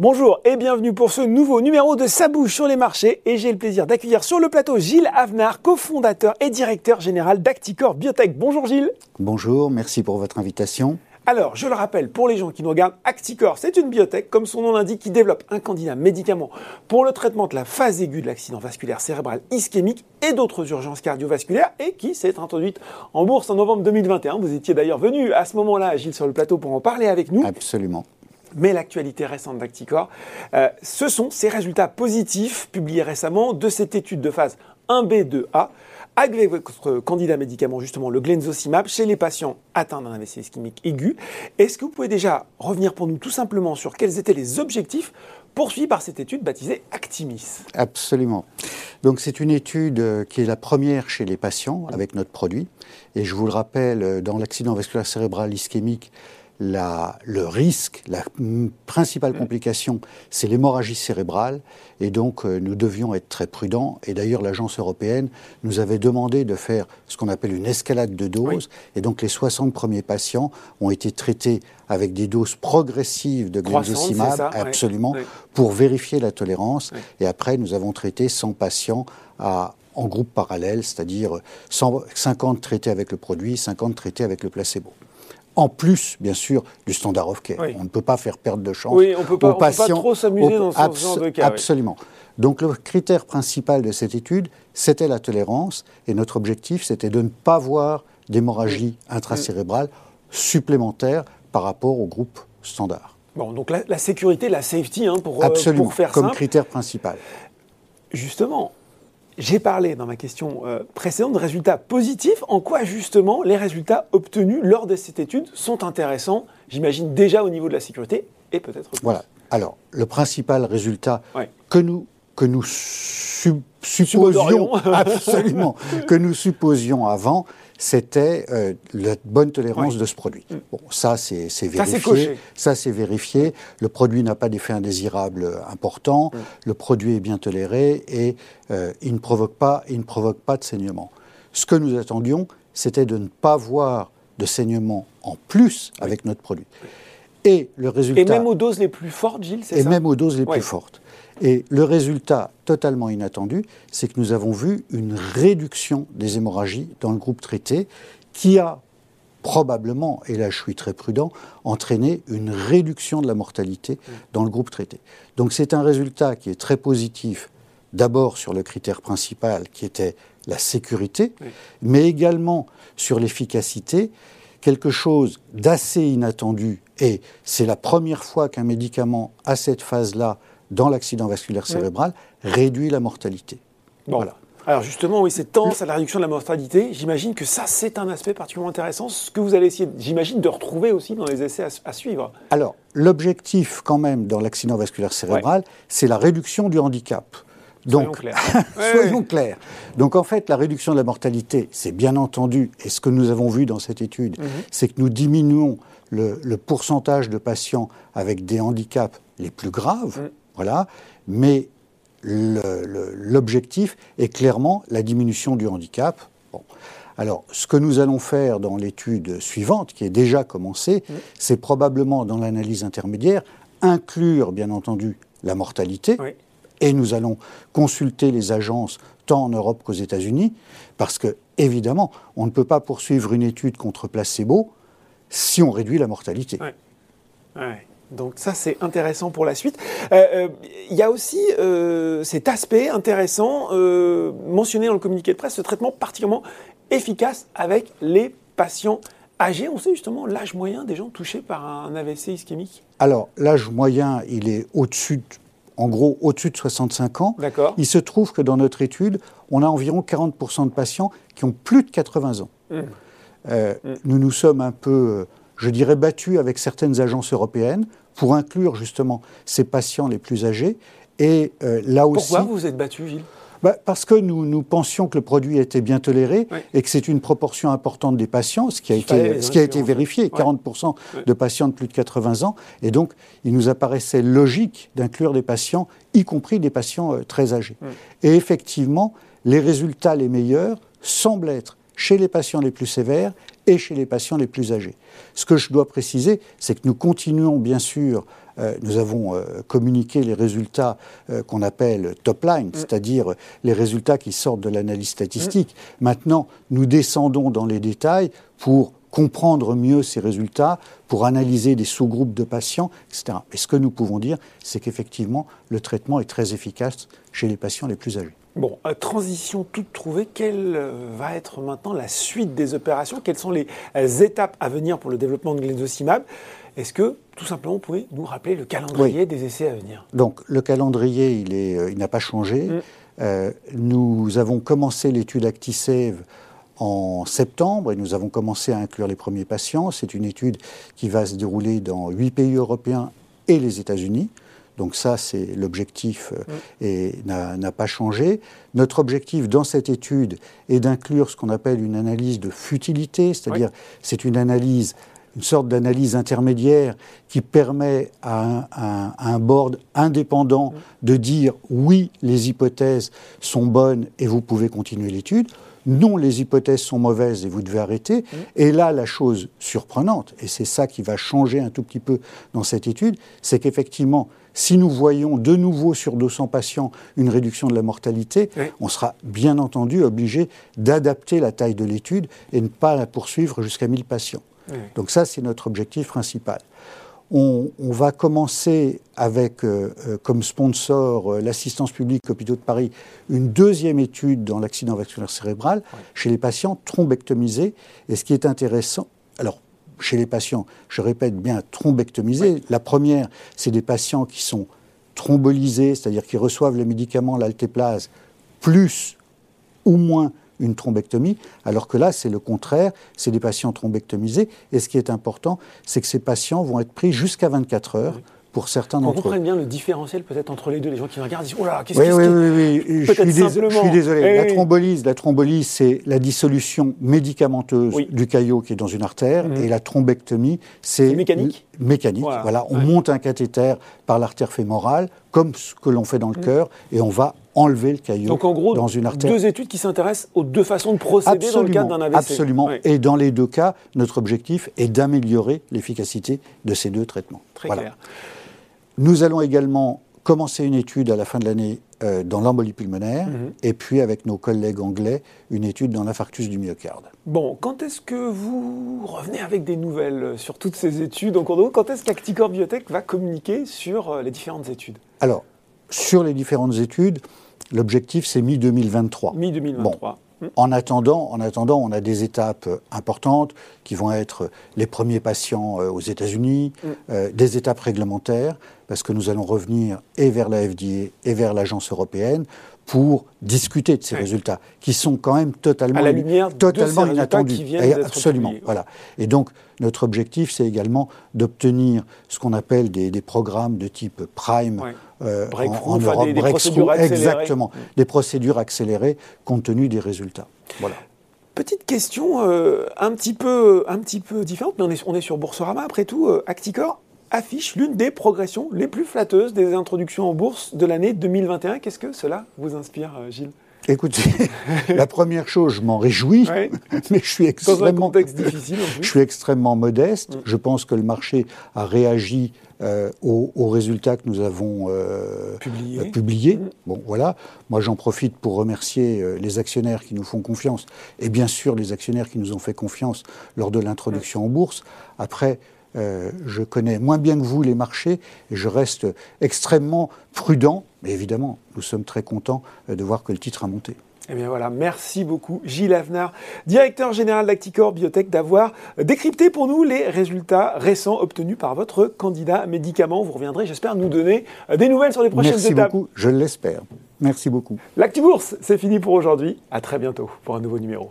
Bonjour et bienvenue pour ce nouveau numéro de Sa bouche sur les marchés et j'ai le plaisir d'accueillir sur le plateau Gilles Avenard, cofondateur et directeur général d'Acticor Biotech. Bonjour Gilles. Bonjour, merci pour votre invitation. Alors, je le rappelle, pour les gens qui nous regardent, Acticor, c'est une biotech, comme son nom l'indique, qui développe un candidat médicament pour le traitement de la phase aiguë de l'accident vasculaire cérébral ischémique et d'autres urgences cardiovasculaires et qui s'est introduite en bourse en novembre 2021. Vous étiez d'ailleurs venu à ce moment-là, Gilles, sur le plateau pour en parler avec nous. Absolument. Mais l'actualité récente d'Acticor, euh, ce sont ces résultats positifs publiés récemment de cette étude de phase 1B2A avec votre candidat médicament, justement le glenzocimab, chez les patients atteints d'un AVC ischémique aigu. Est-ce que vous pouvez déjà revenir pour nous tout simplement sur quels étaient les objectifs poursuivis par cette étude baptisée Actimis? Absolument. Donc c'est une étude euh, qui est la première chez les patients avec notre produit. Et je vous le rappelle, euh, dans l'accident vasculaire cérébral ischémique, le risque, la principale complication, c'est l'hémorragie cérébrale. Et donc, euh, nous devions être très prudents. Et d'ailleurs, l'Agence européenne nous avait demandé de faire ce qu'on appelle une escalade de doses. Et donc, les 60 premiers patients ont été traités avec des doses progressives de glenzocimab, absolument, pour vérifier la tolérance. Et après, nous avons traité 100 patients en groupe parallèle, c'est-à-dire 50 traités avec le produit, 50 traités avec le placebo en plus, bien sûr, du standard of care. On ne peut pas faire perdre de chance oui, on peut pas, aux patients. peut pas trop s'amuser dans ce genre de cas. Absolument. Donc le critère principal de cette étude, c'était la tolérance, et notre objectif, c'était de ne pas voir d'hémorragie intracérébrale supplémentaire par rapport au groupe standard. Bon, donc la, sécurité, la safety, hein, pour, euh, Absolument, pour faire comme critère principal. Justement, j'ai parlé dans ma question euh, précédente de résultats positifs. En quoi justement les résultats obtenus lors de cette étude sont intéressants, j'imagine déjà au niveau de la sécurité et peut-être Voilà. Alors, le principal résultat que nous, que nous supposions, absolument, que nous supposions avant, c'était euh, la bonne tolérance de ce produit. Mm. Bon, ça, c'est vérifié. Ça, c'est vérifié. Le produit n'a pas d'effet indésirable important. Mm. Le produit est bien toléré et euh, il ne provoque pas, il ne provoque pas de saignement. Ce que nous attendions, c'était de ne pas voir de saignement en plus avec notre produit. Et le résultat. Et même aux doses les plus fortes, Gilles, c'est ça? Et même aux doses les plus fortes. Et le résultat totalement inattendu, c'est que nous avons vu une réduction des hémorragies dans le groupe traité qui a probablement, et là je suis très prudent, entraîné une réduction de la mortalité dans le groupe traité. Donc c'est un résultat qui est très positif, d'abord sur le critère principal qui était la sécurité, mais également sur l'efficacité, quelque chose d'assez inattendu, et c'est la première fois qu'un médicament à cette phase-là dans l'accident vasculaire cérébral réduit la mortalité. Voilà. Alors justement, oui, cette tendance à la réduction de la mortalité, j'imagine que ça, c'est un aspect particulièrement intéressant, ce que vous allez essayer, j'imagine, de retrouver aussi dans les essais à, suivre. Alors, l'objectif quand même dans l'accident vasculaire cérébral, c'est la réduction du handicap. Donc, soyons clairs. soyons clairs. Donc en fait, la réduction de la mortalité, c'est bien entendu, et ce que nous avons vu dans cette étude, mhm. c'est que nous diminuons le, pourcentage de patients avec des handicaps les plus graves. Mhm. Voilà. Mais l'objectif est clairement la diminution du handicap. Bon. Alors, ce que nous allons faire dans l'étude suivante, qui est déjà commencée, c'est probablement dans l'analyse intermédiaire inclure, bien entendu, la mortalité. Et nous allons consulter les agences tant en Europe qu'aux États-Unis, parce que, évidemment, on ne peut pas poursuivre une étude contre placebo si on réduit la mortalité. Donc ça, c'est intéressant pour la suite. Euh, euh, il y a aussi euh, cet aspect intéressant mentionné dans le communiqué de presse, ce traitement particulièrement efficace avec les patients âgés. On sait justement l'âge moyen des gens touchés par un AVC ischémique? Alors, l'âge moyen, il est au-dessus, en gros, au-dessus de 65 ans. D'accord. Il se trouve que dans notre étude, on a environ 40% de patients qui ont plus de 80 ans. Mmh. Mmh. Nous nous sommes un peu je dirais, battu avec certaines agences européennes pour inclure justement ces patients les plus âgés. Et euh, là aussi. Pourquoi vous vous êtes battu, Gilles? Bah, parce que nous, nous pensions que le produit était bien toléré et que c'est une proportion importante des patients, ce qui a été, ce qui a été vérifié, 40% de patients de plus de 80 ans. Et donc, il nous apparaissait logique d'inclure des patients, y compris des patients euh, très âgés. Et effectivement, les résultats les meilleurs semblent être chez les patients les plus sévères et chez les patients les plus âgés. Ce que je dois préciser, c'est que nous continuons bien sûr, euh, nous avons euh, communiqué les résultats euh, qu'on appelle top line, mm. c'est-à-dire les résultats qui sortent de l'analyse statistique. Mm. Maintenant, nous descendons dans les détails pour comprendre mieux ces résultats, pour analyser des sous-groupes de patients, etc. Et ce que nous pouvons dire, c'est qu'effectivement, le traitement est très efficace chez les patients les plus âgés. Bon, transition toute trouvée, quelle euh, va être maintenant la suite des opérations? Quelles sont les euh, étapes à venir pour le développement de Glenzocimab Est-ce que, tout simplement, vous pouvez nous rappeler le calendrier des essais à venir? Donc, le calendrier, il, euh, il n'a pas changé. Mm. nous avons commencé l'étude ActiSave en septembre et nous avons commencé à inclure les premiers patients. C'est une étude qui va se dérouler dans huit pays européens et les États-Unis. Donc ça, c'est l'objectif euh, et n'a pas changé. Notre objectif dans cette étude est d'inclure ce qu'on appelle une analyse de futilité, c'est-à-dire c'est une analyse, une sorte d'analyse intermédiaire qui permet à un, board indépendant de dire oui, les hypothèses sont bonnes et vous pouvez continuer l'étude non, les hypothèses sont mauvaises et vous devez arrêter. Et là, la chose surprenante, et c'est ça qui va changer un tout petit peu dans cette étude, c'est qu'effectivement, si nous voyons de nouveau sur 200 patients une réduction de la mortalité, on sera bien entendu obligé d'adapter la taille de l'étude et ne pas la poursuivre jusqu'à 1000 patients. Donc ça, c'est notre objectif principal. On, va commencer avec euh, euh, comme sponsor euh, l'assistance publique Hôpitaux de Paris une deuxième étude dans l'accident vasculaire cérébral chez les patients thrombectomisés. Et ce qui est intéressant, alors chez les patients, je répète bien, thrombectomisés. La première, c'est des patients qui sont thrombolisés, c'est-à-dire qui reçoivent le médicament, l'altéplase, plus ou moins une thrombectomie, alors que là, c'est le contraire, c'est des patients thrombectomisés. Et ce qui est important, c'est que ces patients vont être pris jusqu'à 24 heures pour certains d'entre eux. On comprenne bien le différentiel peut-être entre les deux. Les gens qui regardent disent Oh là, qu'est-ce oui, oui, oui, oui, je suis, je suis désolé. Eh la thrombolyse, la thrombolyse, c'est la dissolution médicamenteuse du caillot qui est dans une artère, mhm. et la thrombectomie, c'est mécanique. Mécanique. Voilà, on monte un cathéter par l'artère fémorale, comme ce que l'on fait dans le mhm. cœur, et on va enlever le caillot Donc en gros, dans une artère. Deux études qui s'intéressent aux deux façons de procéder dans le cadre d'un AVC. Absolument. Et dans les deux cas, notre objectif est d'améliorer l'efficacité de ces deux traitements. Très clair. Nous allons également commencer une étude à la fin de l'année euh, dans l'embolie pulmonaire mhm. et puis avec nos collègues anglais une étude dans l'infarctus du myocarde. Bon, quand est-ce que vous revenez avec des nouvelles sur toutes ces études en cours Quand est-ce qu'Acticor Biotech va communiquer sur euh, les différentes études? Alors, sur les différentes études, l'objectif c'est mi-2023. Mi-2023. En attendant, en attendant, on a des étapes importantes qui vont être les premiers patients euh, aux États-Unis, mm. euh, des étapes réglementaires, parce que nous allons revenir et vers la FDA et vers l'agence européenne pour discuter de ces résultats, qui sont quand même totalement, totalement inattendus. absolument, voilà. Et donc, notre objectif, c'est également d'obtenir ce qu'on appelle des, programmes de type Prime euh, en, Europe, des, procédures exactement, mm. des procédures accélérées compte tenu des résultats. Voilà. Petite question euh, un, petit peu, différente, mais on est, on est sur Boursorama après tout. Euh, Acticor affiche l'une des progressions les plus flatteuses des introductions en bourse de l'année 2021. Qu'est-ce que cela vous inspire, euh, Gilles? Écoutez, la première chose, je m'en réjouis, mais je suis extrêmement, difficile je suis extrêmement modeste. Mm. Je pense que le marché a réagi euh, aux, résultats que nous avons euh, publiés. Mm. Bon, voilà. Moi, j'en profite pour remercier les actionnaires qui nous font confiance et bien sûr les actionnaires qui nous ont fait confiance lors de l'introduction en bourse. Après, euh, je connais moins bien que vous les marchés et je reste extrêmement prudent. Mais évidemment, nous sommes très contents euh, de voir que le titre a monté. Eh bien voilà, merci beaucoup Gilles Avenard, directeur général d'Acticor Biotech, d'avoir décrypté pour nous les résultats récents obtenus par votre candidat médicament. Vous reviendrez, j'espère, nous donner euh, des nouvelles sur les prochaines étapes. Merci beaucoup, je l'espère. Merci beaucoup. L'ActiBourse, c'est fini pour aujourd'hui. À très bientôt pour un nouveau numéro.